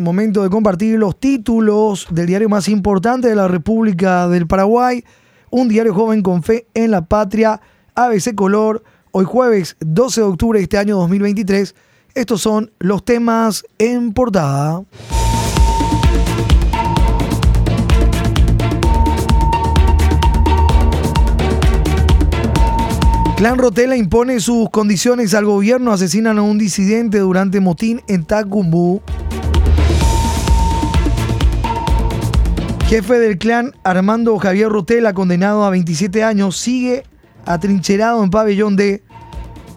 momento de compartir los títulos del diario más importante de la República del Paraguay, un diario joven con fe en la patria, ABC Color, hoy jueves 12 de octubre de este año 2023. Estos son los temas en portada. Clan Rotela impone sus condiciones al gobierno, asesinan a un disidente durante motín en Tacumbú. Jefe del clan Armando Javier Rotela, condenado a 27 años, sigue atrincherado en pabellón D,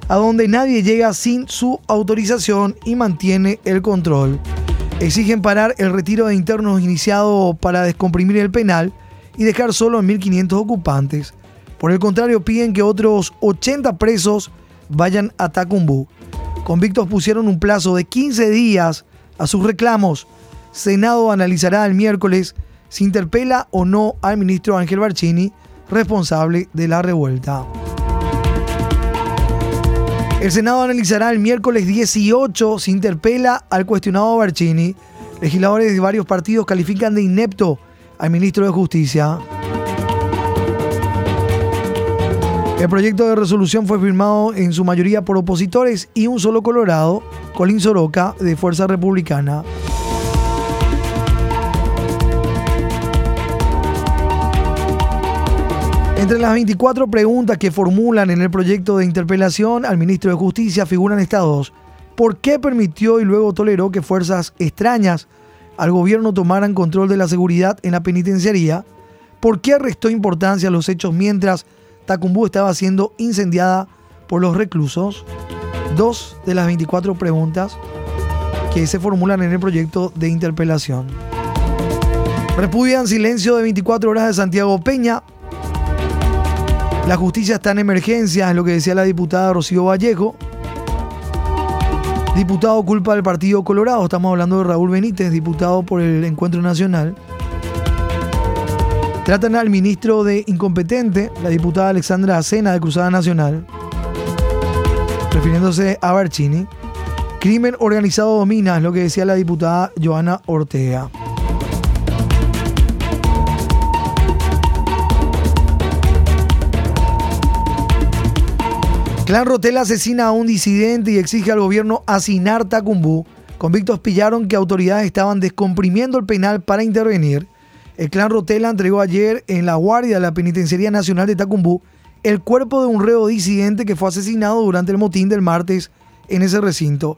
a donde nadie llega sin su autorización y mantiene el control. Exigen parar el retiro de internos iniciado para descomprimir el penal y dejar solo a 1.500 ocupantes. Por el contrario, piden que otros 80 presos vayan a Tacumbú. Convictos pusieron un plazo de 15 días a sus reclamos. Senado analizará el miércoles si interpela o no al ministro Ángel Barcini, responsable de la revuelta. El Senado analizará el miércoles 18 si interpela al cuestionado Barcini. Legisladores de varios partidos califican de inepto al ministro de Justicia. El proyecto de resolución fue firmado en su mayoría por opositores y un solo colorado, Colín Soroca, de Fuerza Republicana. Entre las 24 preguntas que formulan en el proyecto de interpelación al ministro de Justicia figuran estas dos. ¿Por qué permitió y luego toleró que fuerzas extrañas al gobierno tomaran control de la seguridad en la penitenciaría? ¿Por qué restó importancia a los hechos mientras Tacumbú estaba siendo incendiada por los reclusos. Dos de las 24 preguntas que se formulan en el proyecto de interpelación. Repudian silencio de 24 horas de Santiago Peña. La justicia está en emergencia, es lo que decía la diputada Rocío Vallejo. Diputado culpa del Partido Colorado, estamos hablando de Raúl Benítez, diputado por el Encuentro Nacional. Tratan al ministro de incompetente, la diputada Alexandra Acena de Cruzada Nacional, refiriéndose a Barcini. Crimen organizado domina, es lo que decía la diputada Joana Ortega. Clan Rotel asesina a un disidente y exige al gobierno asinar Tacumbú. Convictos pillaron que autoridades estaban descomprimiendo el penal para intervenir. El clan Rotela entregó ayer en la guardia de la Penitenciaría Nacional de Tacumbú el cuerpo de un reo disidente que fue asesinado durante el motín del martes en ese recinto.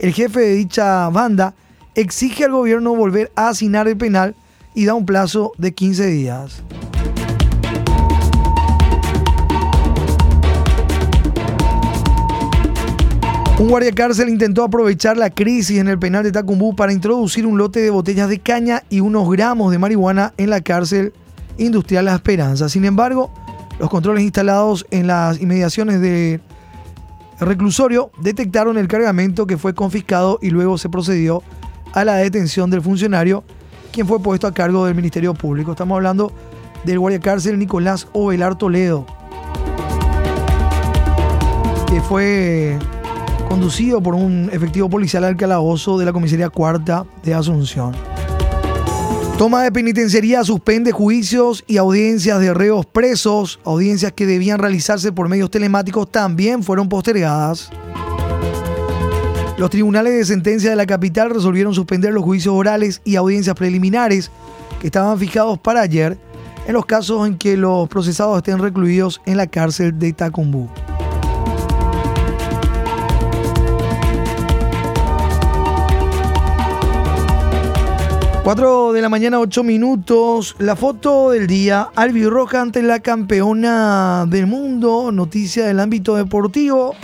El jefe de dicha banda exige al gobierno volver a asignar el penal y da un plazo de 15 días. Un guardia cárcel intentó aprovechar la crisis en el penal de Tacumbú para introducir un lote de botellas de caña y unos gramos de marihuana en la cárcel industrial La Esperanza. Sin embargo, los controles instalados en las inmediaciones del reclusorio detectaron el cargamento que fue confiscado y luego se procedió a la detención del funcionario, quien fue puesto a cargo del Ministerio Público. Estamos hablando del guardia cárcel Nicolás Ovelar Toledo, que fue conducido por un efectivo policial al calabozo de la comisaría cuarta de Asunción. Toma de penitenciaría suspende juicios y audiencias de reos presos. Audiencias que debían realizarse por medios telemáticos también fueron postergadas. Los tribunales de sentencia de la capital resolvieron suspender los juicios orales y audiencias preliminares que estaban fijados para ayer en los casos en que los procesados estén recluidos en la cárcel de Tacumbú. 4 de la mañana, 8 minutos. La foto del día. Albi Roja ante la campeona del mundo. Noticia del ámbito deportivo.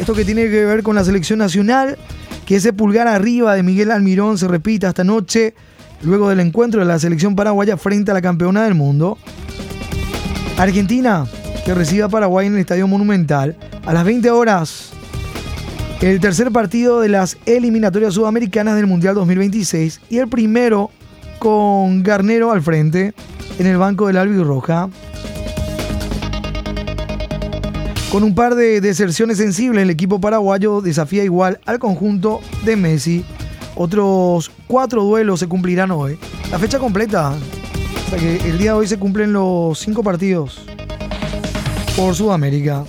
Esto que tiene que ver con la selección nacional. Que ese pulgar arriba de Miguel Almirón se repita esta noche. Luego del encuentro de la selección paraguaya frente a la campeona del mundo. Argentina, que recibe a Paraguay en el Estadio Monumental. A las 20 horas el tercer partido de las eliminatorias sudamericanas del Mundial 2026 y el primero con Garnero al frente en el banco del Roja. Con un par de deserciones sensibles, el equipo paraguayo desafía igual al conjunto de Messi. Otros cuatro duelos se cumplirán hoy. La fecha completa. O sea que el día de hoy se cumplen los cinco partidos por Sudamérica.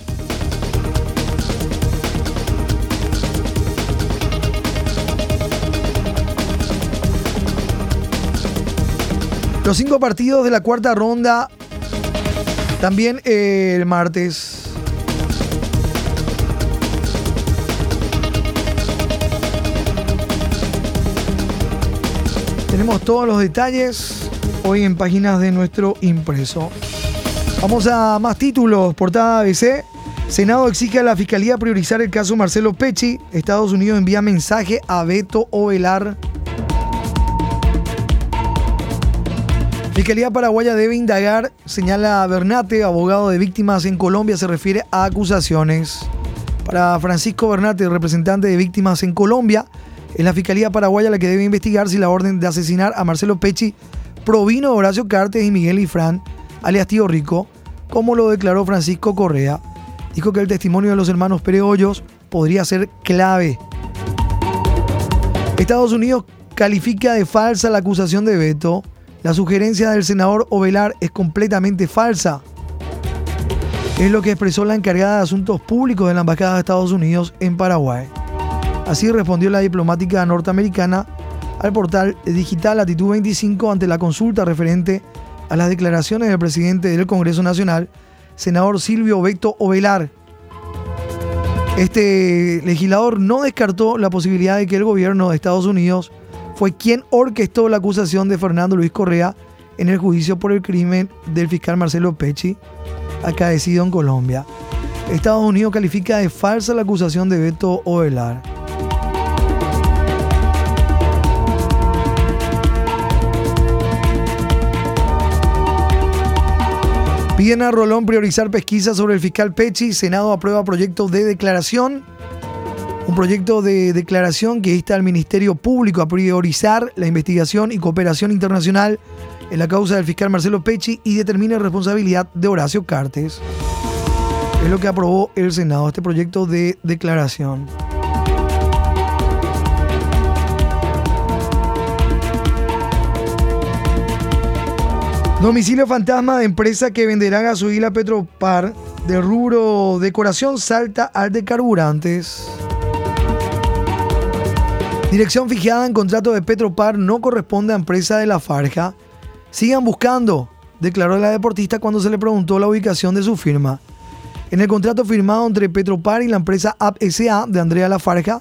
Los cinco partidos de la cuarta ronda también el martes. Tenemos todos los detalles hoy en páginas de nuestro impreso. Vamos a más títulos. Portada ABC. Senado exige a la Fiscalía priorizar el caso Marcelo Pecci. Estados Unidos envía mensaje a Beto Ovelar. Fiscalía Paraguaya debe indagar, señala Bernate, abogado de víctimas en Colombia, se refiere a acusaciones. Para Francisco Bernate, representante de víctimas en Colombia, es la Fiscalía Paraguaya la que debe investigar si la orden de asesinar a Marcelo Pecci provino de Horacio Cartes y Miguel Ifrán, alias Tío Rico, como lo declaró Francisco Correa. Dijo que el testimonio de los hermanos Pereollos podría ser clave. Estados Unidos califica de falsa la acusación de Beto la sugerencia del senador Ovelar es completamente falsa. Es lo que expresó la encargada de Asuntos Públicos de la Embajada de Estados Unidos en Paraguay. Así respondió la diplomática norteamericana al portal digital Latitud 25 ante la consulta referente a las declaraciones del presidente del Congreso Nacional, senador Silvio Beto Ovelar. Este legislador no descartó la posibilidad de que el gobierno de Estados Unidos fue quien orquestó la acusación de Fernando Luis Correa en el juicio por el crimen del fiscal Marcelo Pecci, acaecido en Colombia. Estados Unidos califica de falsa la acusación de Beto Ovelar. Piden a Rolón priorizar pesquisa sobre el fiscal Pecci. Senado aprueba proyecto de declaración un proyecto de declaración que insta al Ministerio Público a priorizar la investigación y cooperación internacional en la causa del fiscal Marcelo Pecci y determine responsabilidad de Horacio Cartes. Es lo que aprobó el Senado, este proyecto de declaración. Domicilio fantasma de empresa que venderá gasolina a Petropar de rubro decoración salta al de carburantes. Dirección fijada en contrato de Petropar no corresponde a empresa de la Farja. Sigan buscando, declaró la deportista cuando se le preguntó la ubicación de su firma. En el contrato firmado entre Petropar y la empresa APSA de Andrea Lafarja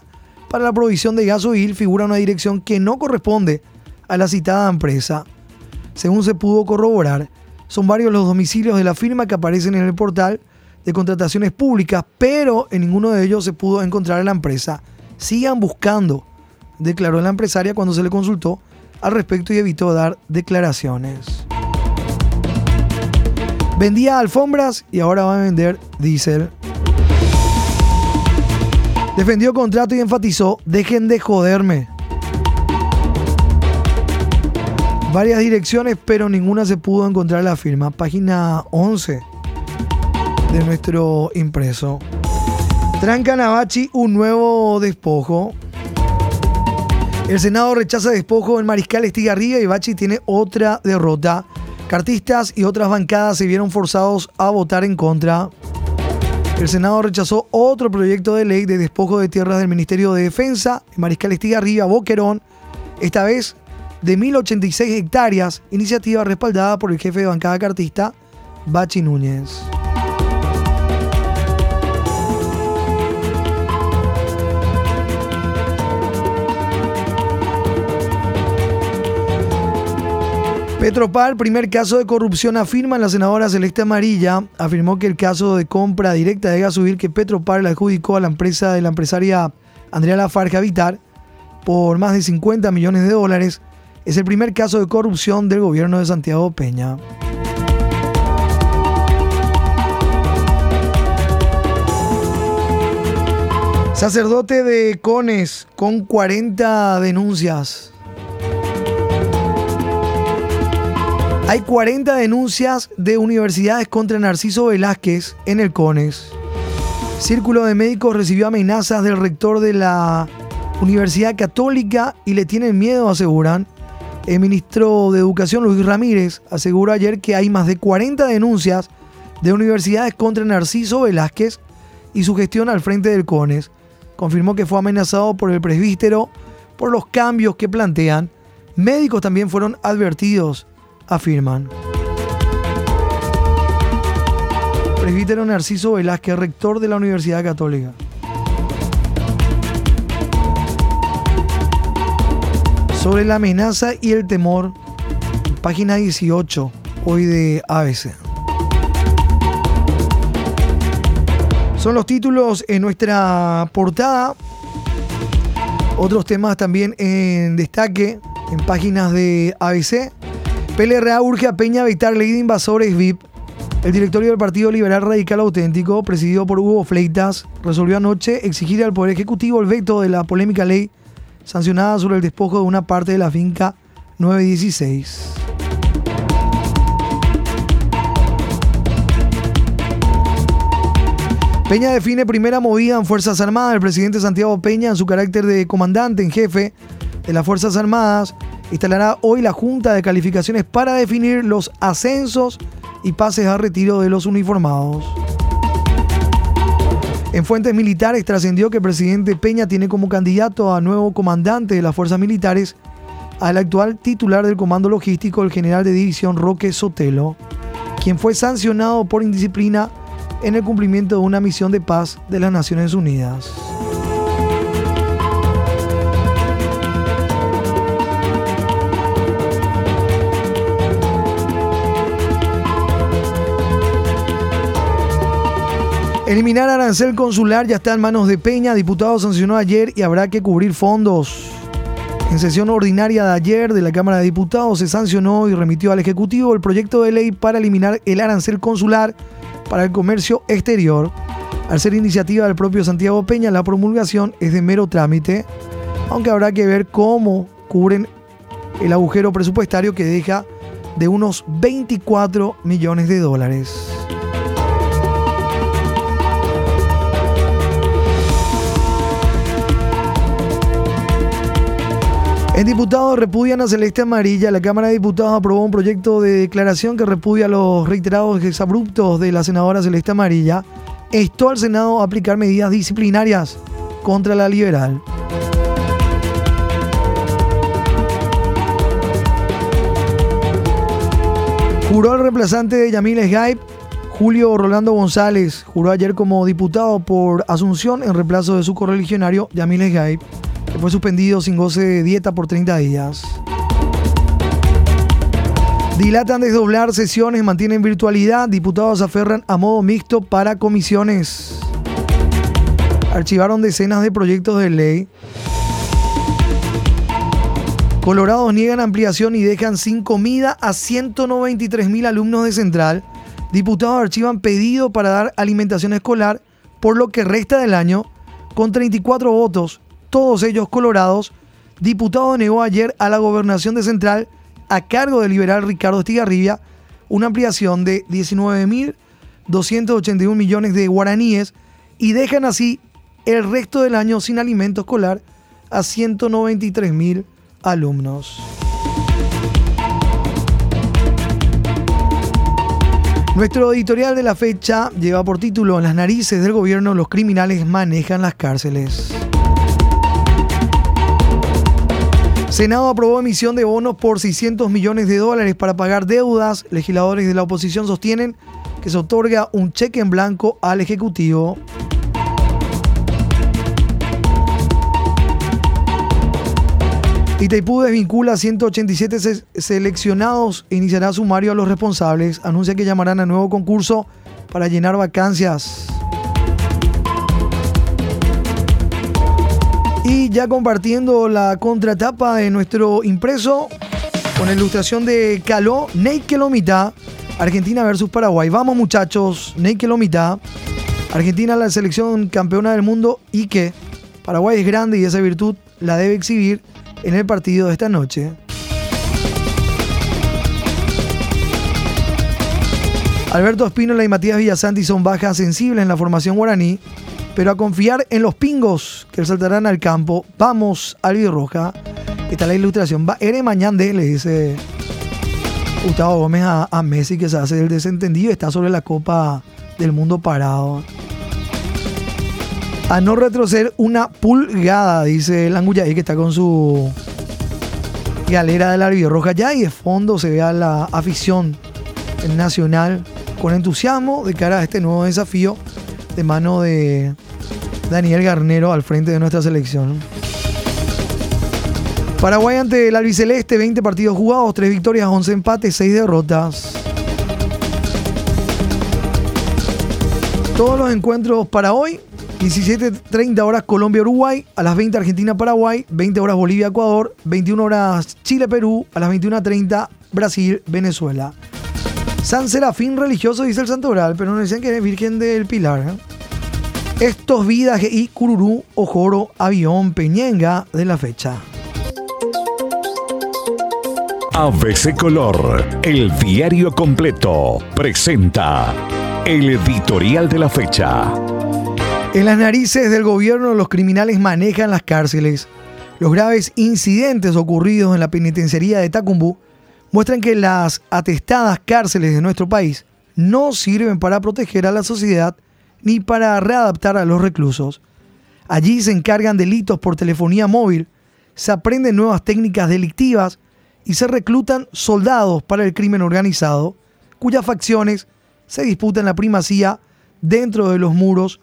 para la provisión de gasoil figura una dirección que no corresponde a la citada empresa. Según se pudo corroborar, son varios los domicilios de la firma que aparecen en el portal de contrataciones públicas, pero en ninguno de ellos se pudo encontrar a la empresa. Sigan buscando declaró la empresaria cuando se le consultó al respecto y evitó dar declaraciones. Vendía alfombras y ahora va a vender diésel. Defendió contrato y enfatizó, dejen de joderme. Varias direcciones, pero ninguna se pudo encontrar la firma. Página 11 de nuestro impreso. Tranca Navachi un nuevo despojo. El Senado rechaza despojo en Mariscal Estigarribia y Bachi tiene otra derrota. Cartistas y otras bancadas se vieron forzados a votar en contra. El Senado rechazó otro proyecto de ley de despojo de tierras del Ministerio de Defensa en Mariscal Estigarribia, Boquerón, esta vez de 1086 hectáreas, iniciativa respaldada por el jefe de bancada cartista, Bachi Núñez. Petropar, primer caso de corrupción, afirma la senadora Celeste Amarilla, afirmó que el caso de compra directa de gasoil que Petropar le adjudicó a la empresa de la empresaria Andrea Lafarge Vitar por más de 50 millones de dólares es el primer caso de corrupción del gobierno de Santiago Peña. Sacerdote de Cones con 40 denuncias. Hay 40 denuncias de universidades contra Narciso Velázquez en el CONES. Círculo de Médicos recibió amenazas del rector de la Universidad Católica y le tienen miedo, aseguran. El ministro de Educación, Luis Ramírez, aseguró ayer que hay más de 40 denuncias de universidades contra Narciso Velázquez y su gestión al frente del CONES. Confirmó que fue amenazado por el presbítero por los cambios que plantean. Médicos también fueron advertidos, afirman. Presbítero Narciso Velázquez, rector de la Universidad Católica. Sobre la amenaza y el temor, página 18, hoy de ABC. Son los títulos en nuestra portada. Otros temas también en destaque en páginas de ABC. PLRA urge a Peña evitar ley de invasores VIP. El directorio del Partido Liberal Radical Auténtico, presidido por Hugo Fleitas, resolvió anoche exigir al Poder Ejecutivo el veto de la polémica ley sancionada sobre el despojo de una parte de la finca 916. Peña define primera movida en Fuerzas Armadas. El presidente Santiago Peña, en su carácter de comandante en jefe de las Fuerzas Armadas, instalará hoy la Junta de Calificaciones para definir los ascensos y pases a retiro de los uniformados. En fuentes militares trascendió que el presidente Peña tiene como candidato a nuevo comandante de las fuerzas militares al actual titular del Comando Logístico, el general de división Roque Sotelo, quien fue sancionado por indisciplina en el cumplimiento de una misión de paz de las Naciones Unidas. Eliminar arancel consular ya está en manos de Peña. Diputado sancionó ayer y habrá que cubrir fondos. En sesión ordinaria de ayer de la Cámara de Diputados se sancionó y remitió al Ejecutivo el proyecto de ley para eliminar el arancel consular para el comercio exterior. Al ser iniciativa del propio Santiago Peña, la promulgación es de mero trámite, aunque habrá que ver cómo cubren el agujero presupuestario que deja de unos 24 millones de dólares. En diputados repudian a Celeste Amarilla. La Cámara de Diputados aprobó un proyecto de declaración que repudia los reiterados exabruptos de la senadora Celeste Amarilla. Esto al Senado a aplicar medidas disciplinarias contra la liberal. Juró el reemplazante de Yamil Esgaib, Julio Rolando González. Juró ayer como diputado por Asunción en reemplazo de su correligionario Yamil Esgaib fue suspendido sin goce de dieta por 30 días. Dilatan desdoblar sesiones, mantienen virtualidad. Diputados aferran a modo mixto para comisiones. Archivaron decenas de proyectos de ley. Colorados niegan ampliación y dejan sin comida a 193 mil alumnos de Central. Diputados archivan pedido para dar alimentación escolar por lo que resta del año con 34 votos todos ellos colorados, diputado negó ayer a la gobernación de Central, a cargo del liberal Ricardo Estigarribia, una ampliación de 19.281 millones de guaraníes y dejan así el resto del año sin alimento escolar a 193.000 alumnos. Nuestro editorial de la fecha lleva por título En las narices del gobierno los criminales manejan las cárceles. Senado aprobó emisión de bonos por 600 millones de dólares para pagar deudas. Legisladores de la oposición sostienen que se otorga un cheque en blanco al Ejecutivo. Itaipú desvincula a 187 seleccionados e iniciará sumario a los responsables. Anuncia que llamarán a nuevo concurso para llenar vacancias. Y ya compartiendo la contratapa de nuestro impreso con la ilustración de Caló, Ney Kelomita, Argentina versus Paraguay. Vamos muchachos, Ney Kelomita, Argentina la selección campeona del mundo y que Paraguay es grande y esa virtud la debe exhibir en el partido de esta noche. Alberto Espínola y Matías Villasanti son bajas sensibles en la formación guaraní pero a confiar en los pingos que saltarán al campo. Vamos, Roja. Está la ilustración. Va Ere Mañande, le dice Gustavo Gómez a, Messi que se hace del desentendido. Está sobre la Copa del Mundo parado. A no retroceder una pulgada, dice el que está con su galera de la Roja ya y de fondo se ve a la afición nacional con entusiasmo de cara a este nuevo desafío de mano de Daniel Garnero al frente de nuestra selección. Paraguay ante el albiceleste, 20 partidos jugados, 3 victorias, 11 empates, 6 derrotas. Todos los encuentros para hoy, 17.30 horas Colombia-Uruguay, a las 20 Argentina-Paraguay, 20 horas Bolivia-Ecuador, 21 horas Chile-Perú, a las 21.30 Brasil-Venezuela. San Serafín religioso, dice el Santo Oral, pero no dicen que es Virgen del Pilar. ¿eh? Estos vidas y Cururú, Ojoro, Avión, Peñenga de la fecha. ABC Color, el diario completo, presenta el editorial de la fecha. En las narices del gobierno los criminales manejan las cárceles. Los graves incidentes ocurridos en la penitenciaría de Tacumbú muestran que las atestadas cárceles de nuestro país no sirven para proteger a la sociedad ni para readaptar a los reclusos. Allí se encargan delitos por telefonía móvil, se aprenden nuevas técnicas delictivas y se reclutan soldados para el crimen organizado, cuyas facciones se disputan la primacía dentro de los muros,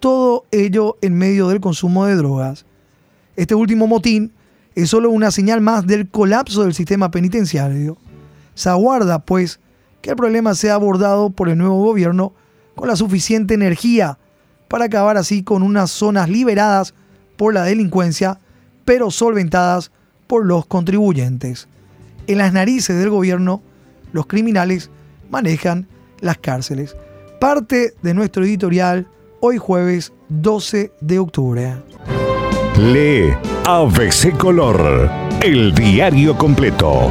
todo ello en medio del consumo de drogas. Este último motín es solo una señal más del colapso del sistema penitenciario. Se aguarda, pues, que el problema sea abordado por el nuevo gobierno con la suficiente energía para acabar así con unas zonas liberadas por la delincuencia, pero solventadas por los contribuyentes. En las narices del gobierno, los criminales manejan las cárceles. Parte de nuestro editorial hoy jueves 12 de octubre. Lee ABC Color, el diario completo.